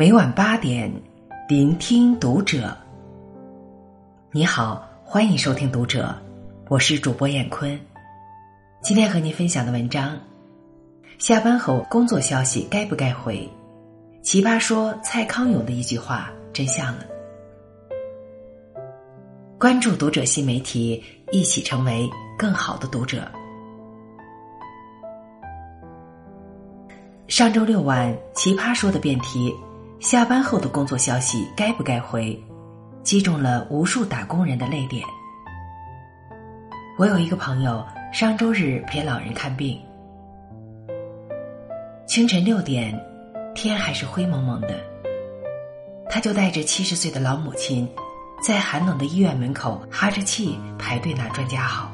每晚八点，聆听读者。你好，欢迎收听读者，我是主播闫坤。今天和您分享的文章：下班后工作消息该不该回？奇葩说蔡康永的一句话真相了。关注读者新媒体，一起成为更好的读者。上周六晚，奇葩说的辩题。下班后的工作消息该不该回，击中了无数打工人的泪点。我有一个朋友，上周日陪老人看病，清晨六点，天还是灰蒙蒙的，他就带着七十岁的老母亲，在寒冷的医院门口哈着气排队拿专家号。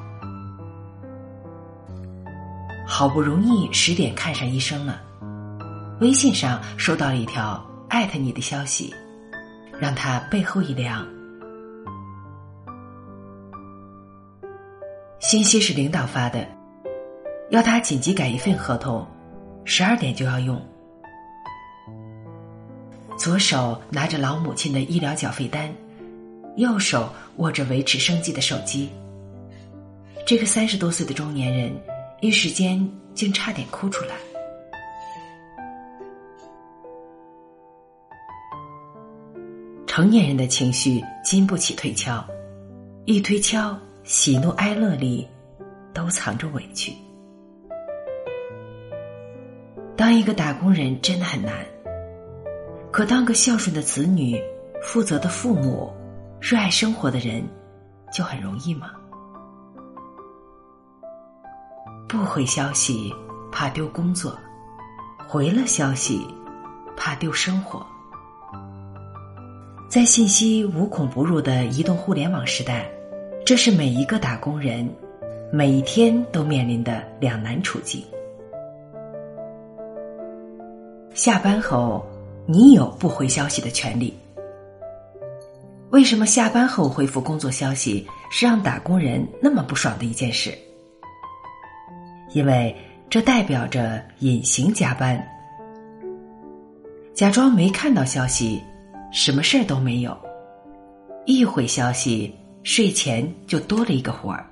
好不容易十点看上医生了，微信上收到了一条。艾特你的消息，让他背后一凉。信息是领导发的，要他紧急改一份合同，十二点就要用。左手拿着老母亲的医疗缴费单，右手握着维持生计的手机。这个三十多岁的中年人，一时间竟差点哭出来。成年人的情绪经不起推敲，一推敲，喜怒哀乐里都藏着委屈。当一个打工人真的很难，可当个孝顺的子女、负责的父母、热爱生活的人，就很容易吗？不回消息，怕丢工作；回了消息，怕丢生活。在信息无孔不入的移动互联网时代，这是每一个打工人每一天都面临的两难处境。下班后，你有不回消息的权利。为什么下班后回复工作消息是让打工人那么不爽的一件事？因为这代表着隐形加班，假装没看到消息。什么事儿都没有，一回消息，睡前就多了一个活儿。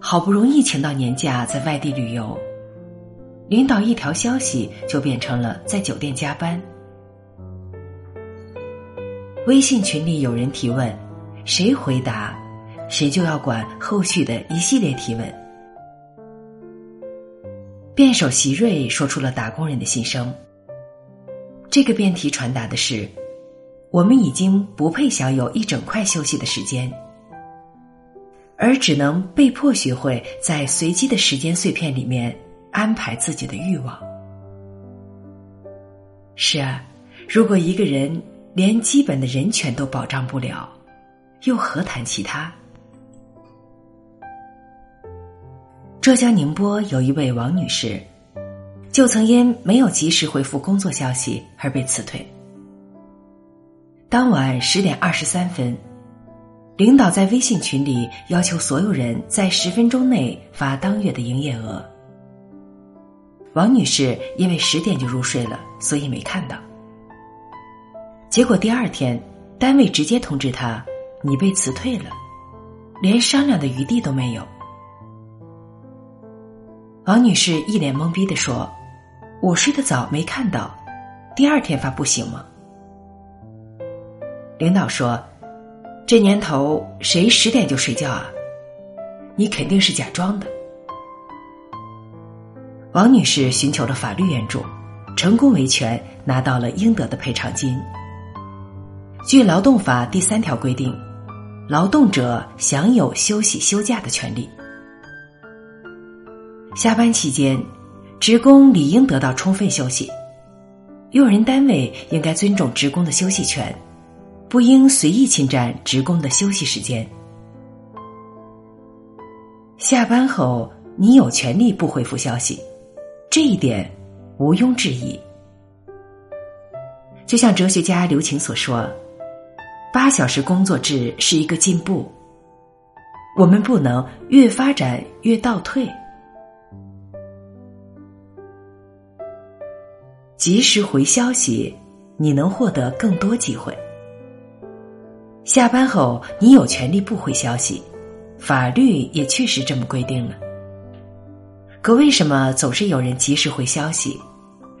好不容易请到年假，在外地旅游，领导一条消息就变成了在酒店加班。微信群里有人提问，谁回答，谁就要管后续的一系列提问。辩手席瑞说出了打工人的心声。这个辩题传达的是，我们已经不配享有一整块休息的时间，而只能被迫学会在随机的时间碎片里面安排自己的欲望。是啊，如果一个人连基本的人权都保障不了，又何谈其他？浙江宁波有一位王女士。就曾因没有及时回复工作消息而被辞退。当晚十点二十三分，领导在微信群里要求所有人在十分钟内发当月的营业额。王女士因为十点就入睡了，所以没看到。结果第二天，单位直接通知她：“你被辞退了，连商量的余地都没有。”王女士一脸懵逼的说。我睡得早，没看到，第二天发不行吗？领导说：“这年头谁十点就睡觉啊？你肯定是假装的。”王女士寻求了法律援助，成功维权，拿到了应得的赔偿金。据劳动法第三条规定，劳动者享有休息休假的权利。下班期间。职工理应得到充分休息，用人单位应该尊重职工的休息权，不应随意侵占职工的休息时间。下班后，你有权利不回复消息，这一点毋庸置疑。就像哲学家刘擎所说：“八小时工作制是一个进步，我们不能越发展越倒退。”及时回消息，你能获得更多机会。下班后，你有权利不回消息，法律也确实这么规定了。可为什么总是有人及时回消息，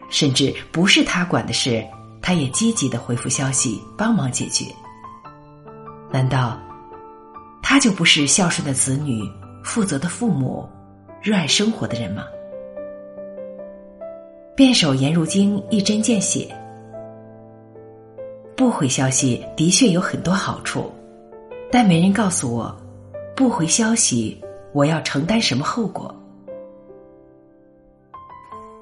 甚至不是他管的事，他也积极的回复消息，帮忙解决？难道他就不是孝顺的子女、负责的父母、热爱生活的人吗？辩手颜如晶一针见血：不回消息的确有很多好处，但没人告诉我，不回消息我要承担什么后果。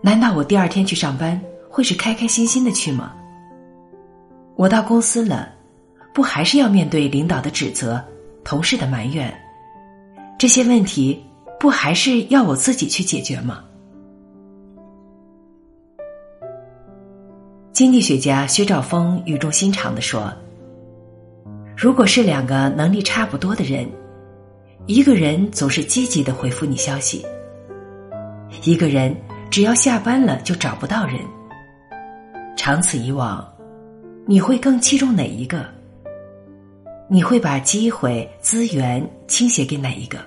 难道我第二天去上班会是开开心心的去吗？我到公司了，不还是要面对领导的指责、同事的埋怨？这些问题不还是要我自己去解决吗？经济学家薛兆丰语重心长的说：“如果是两个能力差不多的人，一个人总是积极的回复你消息，一个人。”只要下班了就找不到人，长此以往，你会更器重哪一个？你会把机会资源倾斜给哪一个？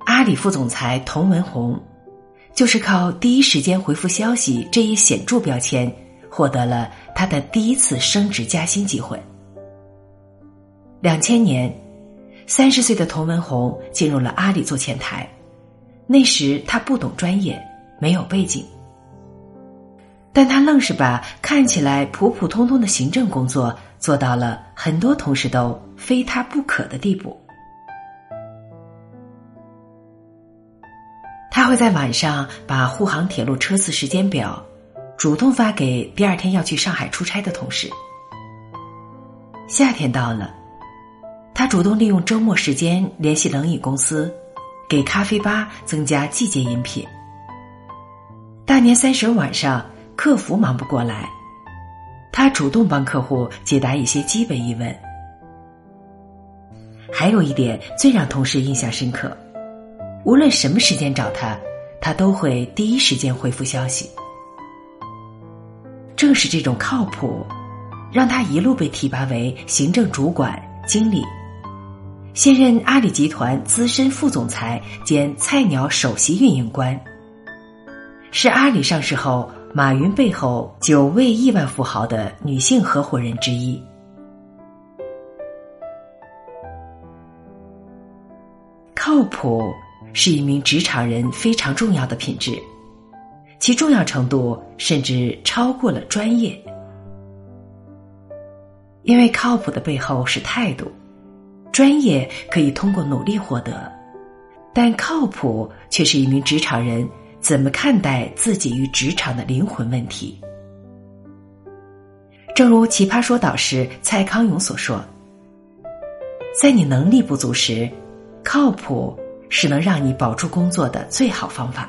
阿里副总裁童文红，就是靠第一时间回复消息这一显著标签，获得了他的第一次升职加薪机会。两千年，三十岁的童文红进入了阿里做前台。那时他不懂专业，没有背景，但他愣是把看起来普普通通的行政工作做到了很多同事都非他不可的地步。会在晚上把沪杭铁路车次时间表主动发给第二天要去上海出差的同事。夏天到了，他主动利用周末时间联系冷饮公司。给咖啡吧增加季节饮品。大年三十晚上，客服忙不过来，他主动帮客户解答一些基本疑问。还有一点最让同事印象深刻，无论什么时间找他，他都会第一时间回复消息。正是这种靠谱，让他一路被提拔为行政主管、经理。现任阿里集团资深副总裁兼菜鸟首席运营官，是阿里上市后马云背后九位亿万富豪的女性合伙人之一。靠谱是一名职场人非常重要的品质，其重要程度甚至超过了专业，因为靠谱的背后是态度。专业可以通过努力获得，但靠谱却是一名职场人怎么看待自己与职场的灵魂问题。正如奇葩说导师蔡康永所说：“在你能力不足时，靠谱是能让你保住工作的最好方法。”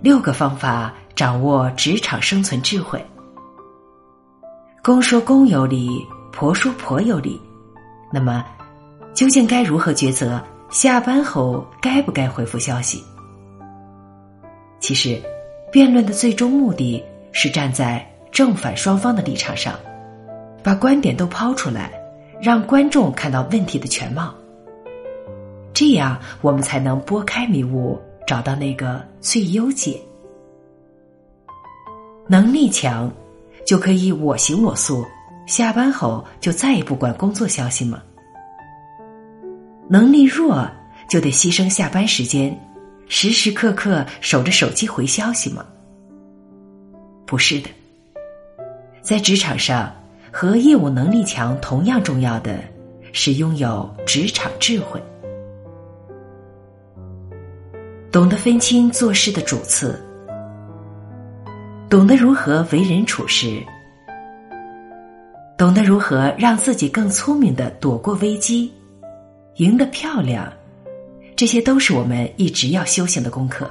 六个方法掌握职场生存智慧。公说公有理。婆说婆有理，那么究竟该如何抉择？下班后该不该回复消息？其实，辩论的最终目的是站在正反双方的立场上，把观点都抛出来，让观众看到问题的全貌。这样，我们才能拨开迷雾，找到那个最优解。能力强，就可以我行我素。下班后就再也不管工作消息吗？能力弱就得牺牲下班时间，时时刻刻守着手机回消息吗？不是的，在职场上，和业务能力强同样重要的是拥有职场智慧，懂得分清做事的主次，懂得如何为人处事。懂得如何让自己更聪明的躲过危机，赢得漂亮，这些都是我们一直要修行的功课。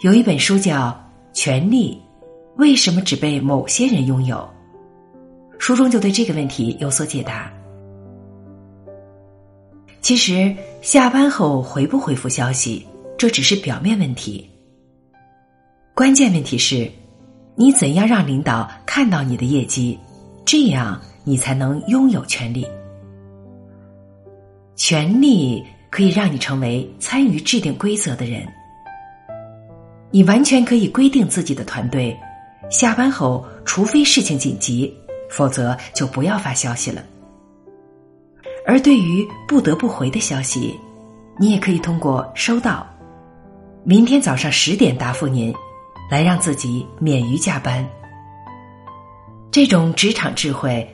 有一本书叫《权力为什么只被某些人拥有》，书中就对这个问题有所解答。其实下班后回不回复消息，这只是表面问题。关键问题是，你怎样让领导看到你的业绩，这样你才能拥有权利。权力可以让你成为参与制定规则的人。你完全可以规定自己的团队，下班后除非事情紧急，否则就不要发消息了。而对于不得不回的消息，你也可以通过收到，明天早上十点答复您，来让自己免于加班。这种职场智慧。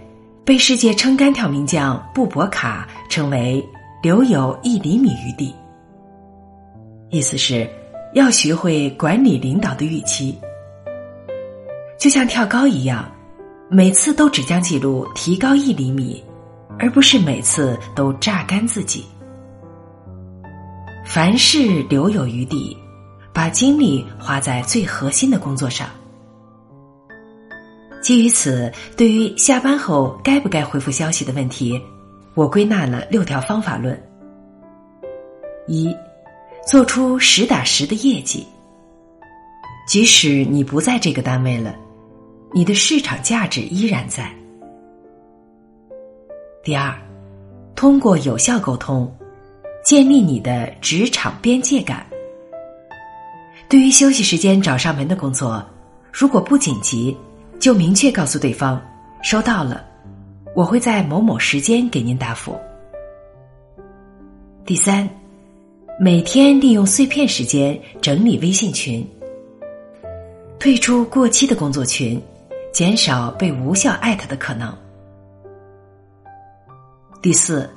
被世界撑杆跳名将布伯卡称为“留有一厘米余地”，意思是要学会管理领导的预期，就像跳高一样，每次都只将记录提高一厘米，而不是每次都榨干自己。凡事留有余地，把精力花在最核心的工作上。基于此，对于下班后该不该回复消息的问题，我归纳了六条方法论：一、做出实打实的业绩。即使你不在这个单位了，你的市场价值依然在。第二，通过有效沟通，建立你的职场边界感。对于休息时间找上门的工作，如果不紧急。就明确告诉对方，收到了，我会在某某时间给您答复。第三，每天利用碎片时间整理微信群，退出过期的工作群，减少被无效艾特的可能。第四，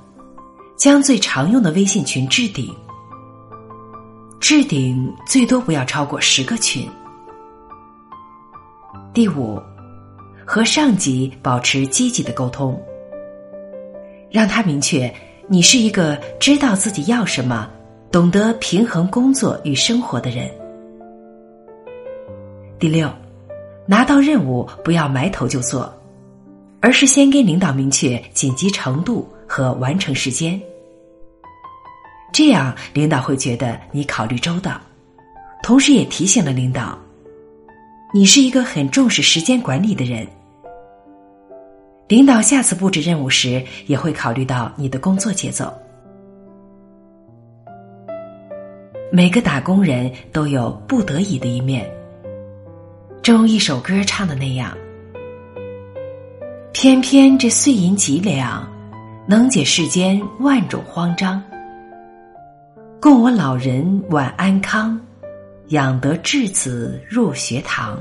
将最常用的微信群置顶，置顶最多不要超过十个群。第五。和上级保持积极的沟通，让他明确你是一个知道自己要什么、懂得平衡工作与生活的人。第六，拿到任务不要埋头就做，而是先跟领导明确紧急程度和完成时间，这样领导会觉得你考虑周到，同时也提醒了领导。你是一个很重视时间管理的人，领导下次布置任务时也会考虑到你的工作节奏。每个打工人都有不得已的一面，正如一首歌唱的那样，偏偏这碎银几两，能解世间万种慌张，供我老人晚安康。养得稚子入学堂，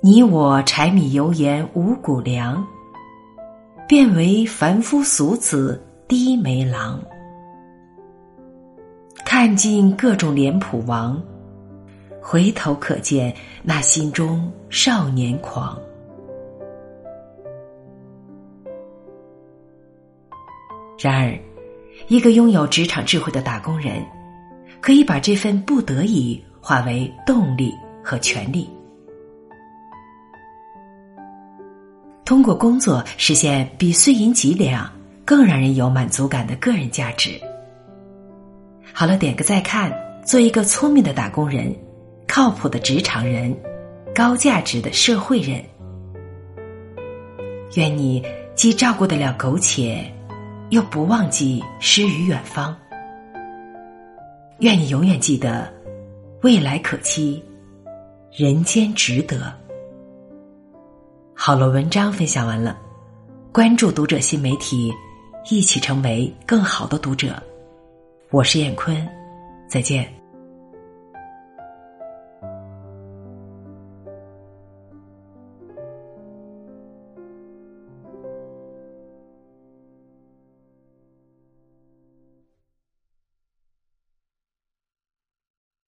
你我柴米油盐五谷粮，变为凡夫俗子低眉郎。看尽各种脸谱王，回头可见那心中少年狂。然而，一个拥有职场智慧的打工人。可以把这份不得已化为动力和权利，通过工作实现比碎银几两更让人有满足感的个人价值。好了，点个再看，做一个聪明的打工人，靠谱的职场人，高价值的社会人。愿你既照顾得了苟且，又不忘记诗与远方。愿你永远记得，未来可期，人间值得。好了，文章分享完了，关注读者新媒体，一起成为更好的读者。我是燕坤，再见。